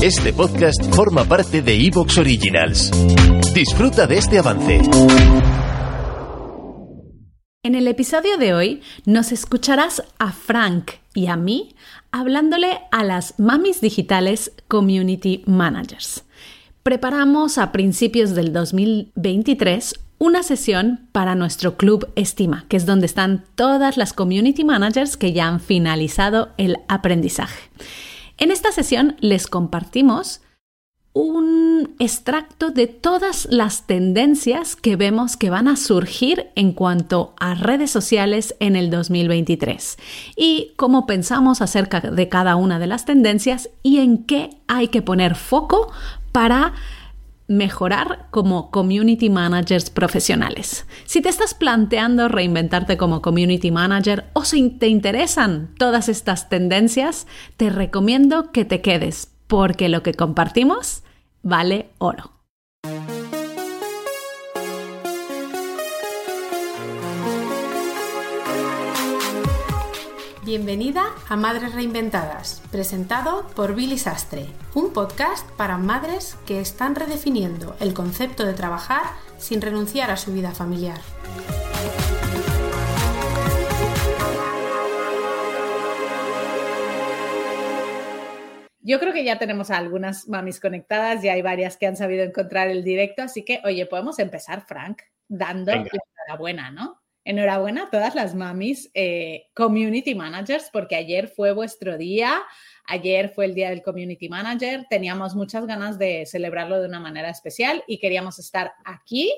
Este podcast forma parte de Evox Originals. Disfruta de este avance. En el episodio de hoy nos escucharás a Frank y a mí hablándole a las mamis digitales community managers. Preparamos a principios del 2023 una sesión para nuestro club Estima, que es donde están todas las community managers que ya han finalizado el aprendizaje. En esta sesión les compartimos un extracto de todas las tendencias que vemos que van a surgir en cuanto a redes sociales en el 2023 y cómo pensamos acerca de cada una de las tendencias y en qué hay que poner foco para mejorar como community managers profesionales. Si te estás planteando reinventarte como community manager o si te interesan todas estas tendencias, te recomiendo que te quedes porque lo que compartimos vale oro. Bienvenida a Madres Reinventadas, presentado por Billy Sastre, un podcast para madres que están redefiniendo el concepto de trabajar sin renunciar a su vida familiar. Yo creo que ya tenemos a algunas mamis conectadas, ya hay varias que han sabido encontrar el directo, así que, oye, podemos empezar, Frank, dando la enhorabuena, ¿no? Enhorabuena a todas las mamis eh, community managers, porque ayer fue vuestro día. Ayer fue el día del community manager. Teníamos muchas ganas de celebrarlo de una manera especial y queríamos estar aquí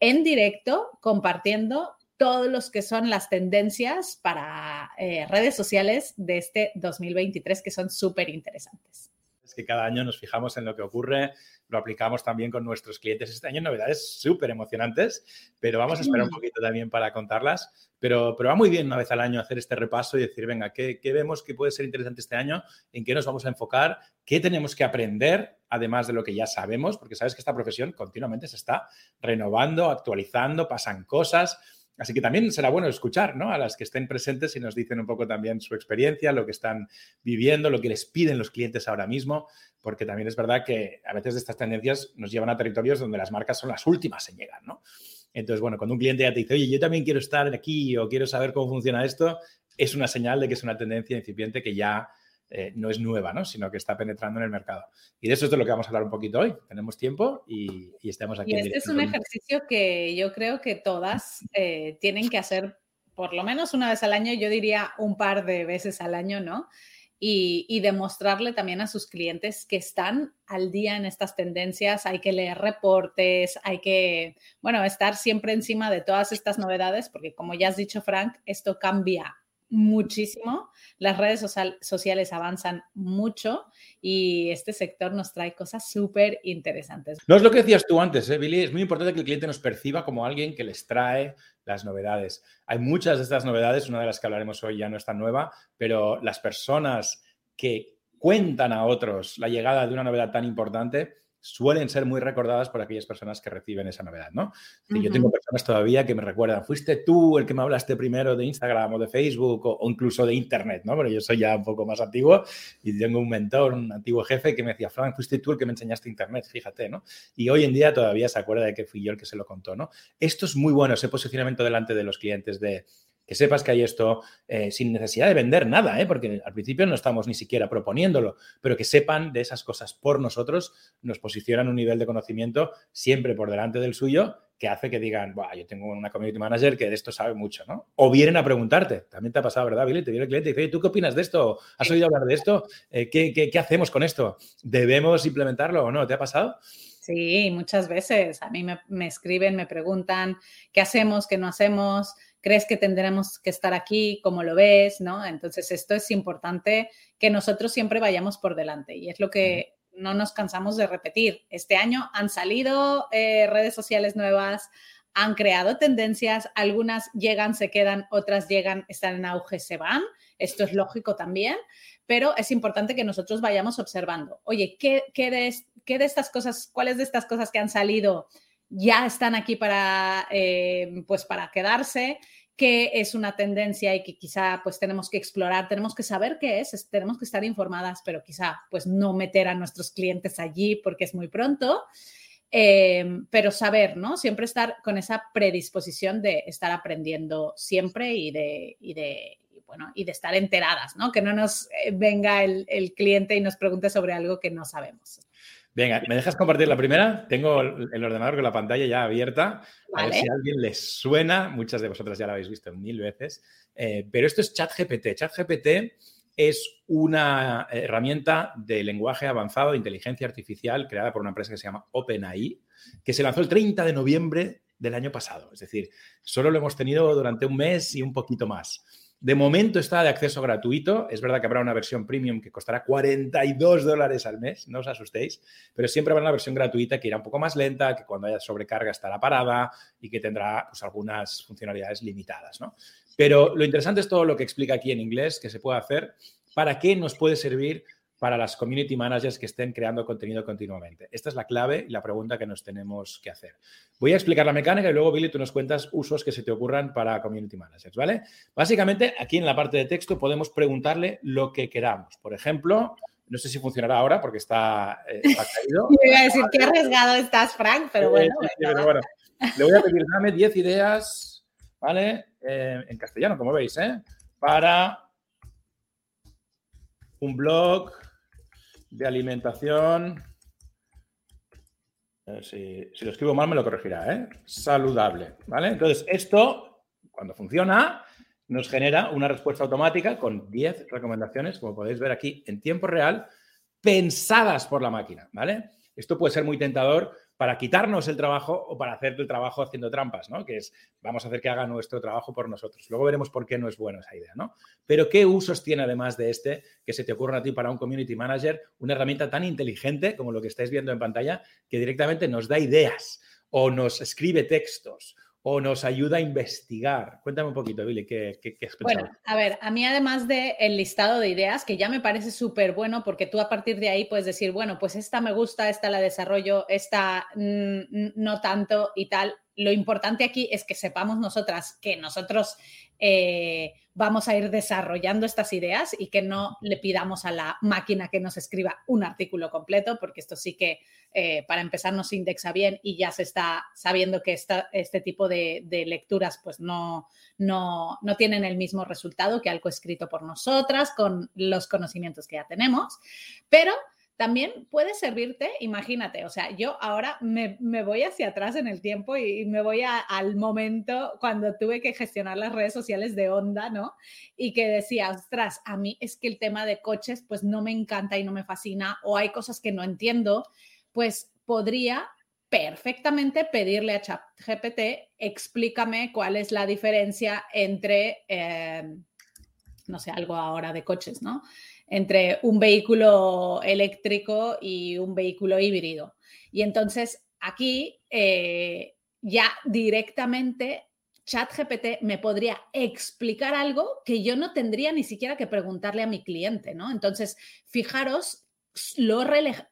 en directo compartiendo todos los que son las tendencias para eh, redes sociales de este 2023 que son súper interesantes. Es que cada año nos fijamos en lo que ocurre, lo aplicamos también con nuestros clientes. Este año novedades súper emocionantes, pero vamos a esperar un poquito también para contarlas. Pero, pero va muy bien una vez al año hacer este repaso y decir, venga, ¿qué, ¿qué vemos que puede ser interesante este año? ¿En qué nos vamos a enfocar? ¿Qué tenemos que aprender, además de lo que ya sabemos? Porque sabes que esta profesión continuamente se está renovando, actualizando, pasan cosas. Así que también será bueno escuchar ¿no? a las que estén presentes y nos dicen un poco también su experiencia, lo que están viviendo, lo que les piden los clientes ahora mismo, porque también es verdad que a veces estas tendencias nos llevan a territorios donde las marcas son las últimas en llegar. ¿no? Entonces, bueno, cuando un cliente ya te dice, oye, yo también quiero estar aquí o quiero saber cómo funciona esto, es una señal de que es una tendencia incipiente que ya eh, no es nueva, ¿no? sino que está penetrando en el mercado. Y de eso es de lo que vamos a hablar un poquito hoy. Tenemos tiempo y, estamos aquí. Y este es un ejercicio que yo creo que todas eh, tienen que hacer por lo menos una vez al año, yo diría un par de veces al año, ¿no? Y, y, demostrarle también a sus clientes que están al día en estas tendencias. Hay que leer reportes, hay que, bueno, estar siempre encima de todas estas novedades, porque como ya has dicho, Frank, esto cambia muchísimo, las redes sociales avanzan mucho y este sector nos trae cosas súper interesantes. No es lo que decías tú antes, ¿eh, Billy, es muy importante que el cliente nos perciba como alguien que les trae las novedades. Hay muchas de estas novedades, una de las que hablaremos hoy ya no es tan nueva, pero las personas que cuentan a otros la llegada de una novedad tan importante, suelen ser muy recordadas por aquellas personas que reciben esa novedad, ¿no? Yo tengo personas todavía que me recuerdan, fuiste tú el que me hablaste primero de Instagram o de Facebook o, incluso de Internet, ¿no? Pero yo soy ya un poco más antiguo y tengo un mentor, un antiguo jefe que me decía, Frank, fuiste tú el que me enseñaste Internet, fíjate, ¿no? Y hoy en día todavía se acuerda de que fui yo el que se lo contó, ¿no? Esto es muy bueno, ese posicionamiento delante de los clientes de que sepas que hay esto eh, sin necesidad de vender nada, ¿eh? porque al principio no estamos ni siquiera proponiéndolo, pero que sepan de esas cosas por nosotros, nos posicionan un nivel de conocimiento siempre por delante del suyo que hace que digan, yo tengo una community manager que de esto sabe mucho, ¿no? O vienen a preguntarte, también te ha pasado, ¿verdad, Billy? Te viene el cliente y dice, ¿tú qué opinas de esto? ¿Has oído hablar de esto? Eh, ¿qué, qué hacemos con esto? ¿Debemos implementarlo o no? ¿Te ha pasado? Sí, muchas veces. A mí me, me, escriben, me preguntan qué hacemos, qué no hacemos, crees que tendremos que estar aquí, cómo lo ves, ¿no? Entonces, esto es importante que nosotros siempre vayamos por delante y es lo que no nos cansamos de repetir. Este año han salido eh, redes sociales nuevas, han creado tendencias, algunas llegan, se quedan, otras llegan, están en auge, se van. Esto es lógico también, pero es importante que nosotros vayamos observando, oye, ¿qué, de estas cosas, cuáles de estas cosas que han salido ya están aquí para, eh, pues para quedarse, qué es una tendencia y que quizá pues tenemos que explorar, tenemos que saber qué es, tenemos que estar informadas, pero quizá pues no meter a nuestros clientes allí porque es muy pronto. Em, pero saber, ¿no? Siempre estar con esa predisposición de estar aprendiendo siempre y de, y de, bueno, y de estar enteradas, ¿no? Que no nos eh, venga el, el cliente y nos pregunte sobre algo que no sabemos. Venga, ¿me dejas compartir la primera? Tengo el ordenador con la pantalla ya abierta. A ver si a alguien les suena. Muchas de vosotras ya la habéis visto mil veces. Eh, pero esto es ChatGPT. ChatGPT es una herramienta de lenguaje avanzado de inteligencia artificial creada por una empresa que se llama OpenAI, que se lanzó el 30 de noviembre del año pasado. Es decir, solo lo hemos tenido durante un mes y un poquito más. De momento está de acceso gratuito. Es verdad que habrá una versión premium que costará 42 dólares al mes, no os asustéis, pero siempre habrá una versión gratuita que irá un poco más lenta, que cuando haya sobrecarga estará parada y que tendrá pues, algunas funcionalidades limitadas. ¿no? Pero lo interesante es todo lo que explica aquí en inglés que se puede hacer, para qué nos puede servir para las community managers que estén creando contenido continuamente? Esta es la clave y la pregunta que nos tenemos que hacer. Voy a explicar la mecánica y luego, Billy, tú nos cuentas usos que se te ocurran para community managers, ¿vale? Básicamente, aquí en la parte de texto podemos preguntarle lo que queramos. Por ejemplo, no sé si funcionará ahora porque está, eh, caído. Me iba a decir qué arriesgado estás, Frank, pero bueno. Le voy a pedir, dame 10 ideas, ¿vale? Eh, en castellano, como veis, ¿eh? Para un blog de alimentación. Si, lo escribo mal, me lo corregirá, ¿eh? Saludable, ¿vale? Entonces, esto, cuando funciona, nos genera una respuesta automática con 10 recomendaciones, como podéis ver aquí, en tiempo real, pensadas por la máquina, ¿vale? Esto puede ser muy tentador para quitarnos el trabajo o para hacer el trabajo haciendo trampas, ¿no? Que es, vamos a hacer que haga nuestro trabajo por nosotros. Luego veremos por qué no es buena esa idea, ¿no? Pero ¿qué usos tiene además de este que se te ocurra a ti para un community manager una herramienta tan inteligente como lo que estáis viendo en pantalla que directamente nos da ideas o nos escribe textos o nos ayuda a investigar. Cuéntame un poquito, Billy, ¿qué, qué, qué has pensado? Bueno, a ver, a mí además del el listado de ideas, que ya me parece súper bueno, porque tú a partir de ahí puedes decir, bueno, pues esta me gusta, esta la desarrollo, esta mm, no tanto y tal. Lo importante aquí es que sepamos nosotras que nosotros eh, vamos a ir desarrollando estas ideas y que no le pidamos a la máquina que nos escriba un artículo completo, porque esto sí que eh, para empezar no se indexa bien y ya se está sabiendo que este tipo de, de lecturas pues no, no, no, tienen el mismo resultado que algo escrito por nosotras con los conocimientos que ya tenemos, pero también puede servirte, imagínate, o sea, yo ahora me, voy hacia atrás en el tiempo y, me voy al momento cuando tuve que gestionar las redes sociales de Honda, ¿no? Y que decía, ostras, a mí es que el tema de coches pues no me encanta y no me fascina o hay cosas que no entiendo, pues podría perfectamente pedirle a ChatGPT, explícame cuál es la diferencia entre, eh, no sé, algo ahora de coches, ¿no? Entre un vehículo eléctrico y un vehículo híbrido. Y entonces aquí eh, ya directamente ChatGPT me podría explicar algo que yo no tendría ni siquiera que preguntarle a mi cliente, ¿no? Entonces, fijaros lo,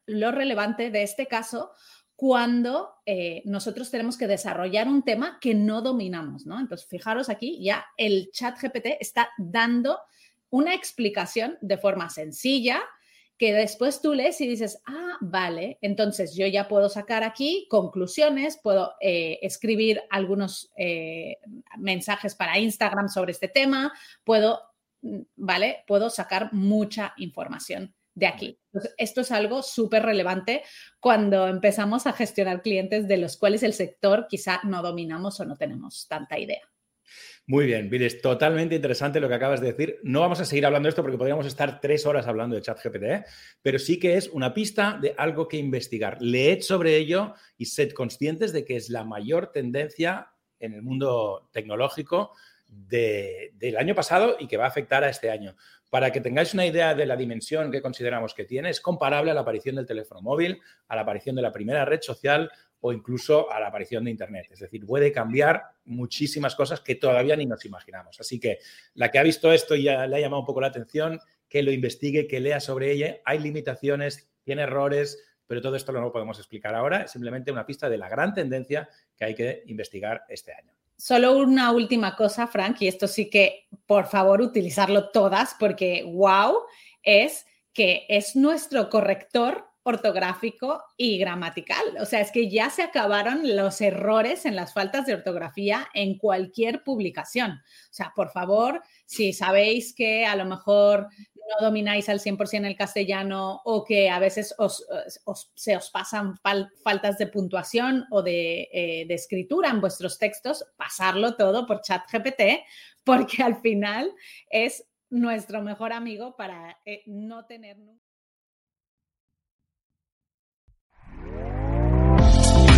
lo relevante de este caso cuando eh, nosotros tenemos que desarrollar un tema que no dominamos, ¿no? Entonces, fijaros aquí, ya el chat GPT está dando una explicación de forma sencilla que después tú lees y dices, ah, vale, entonces yo ya puedo sacar aquí conclusiones, puedo eh, escribir algunos eh, mensajes para Instagram sobre este tema, puedo, vale, puedo sacar mucha información de aquí. esto es algo súper relevante cuando empezamos a gestionar clientes de los cuales el sector quizá no dominamos o no tenemos tanta idea. Muy bien, es totalmente interesante lo que acabas de decir. No vamos a seguir hablando de esto porque podríamos estar tres horas hablando de ChatGPT, ¿eh? pero sí que es una pista de algo que investigar. Leed sobre ello y sed conscientes de que es la mayor tendencia en el mundo tecnológico del año pasado y que va a afectar a este año. Para que tengáis una idea de la dimensión que consideramos que tiene, es comparable a la aparición del teléfono móvil, a la aparición de la primera red social o incluso a la aparición de Internet. Es decir, puede cambiar muchísimas cosas que todavía ni nos imaginamos. Así que la que ha visto esto y ya le ha llamado un poco la atención, que lo investigue, que lea sobre ella. Hay limitaciones, tiene errores, pero todo esto no lo podemos explicar ahora. Es simplemente una pista de la gran tendencia que hay que investigar este año. solo una última cosa, Frank, y esto sí que, por favor, utilizarlo todas, porque wow, es que es nuestro corrector ortográfico y gramatical. O sea, es que ya se acabaron los errores en las faltas de ortografía en cualquier publicación. O sea, por favor, si sabéis que a lo mejor no domináis al 100% el castellano o que a veces se os pasan faltas de puntuación o eh, de, escritura en vuestros textos, pasarlo todo por chat GPT, porque al final es nuestro mejor amigo para eh, no tener.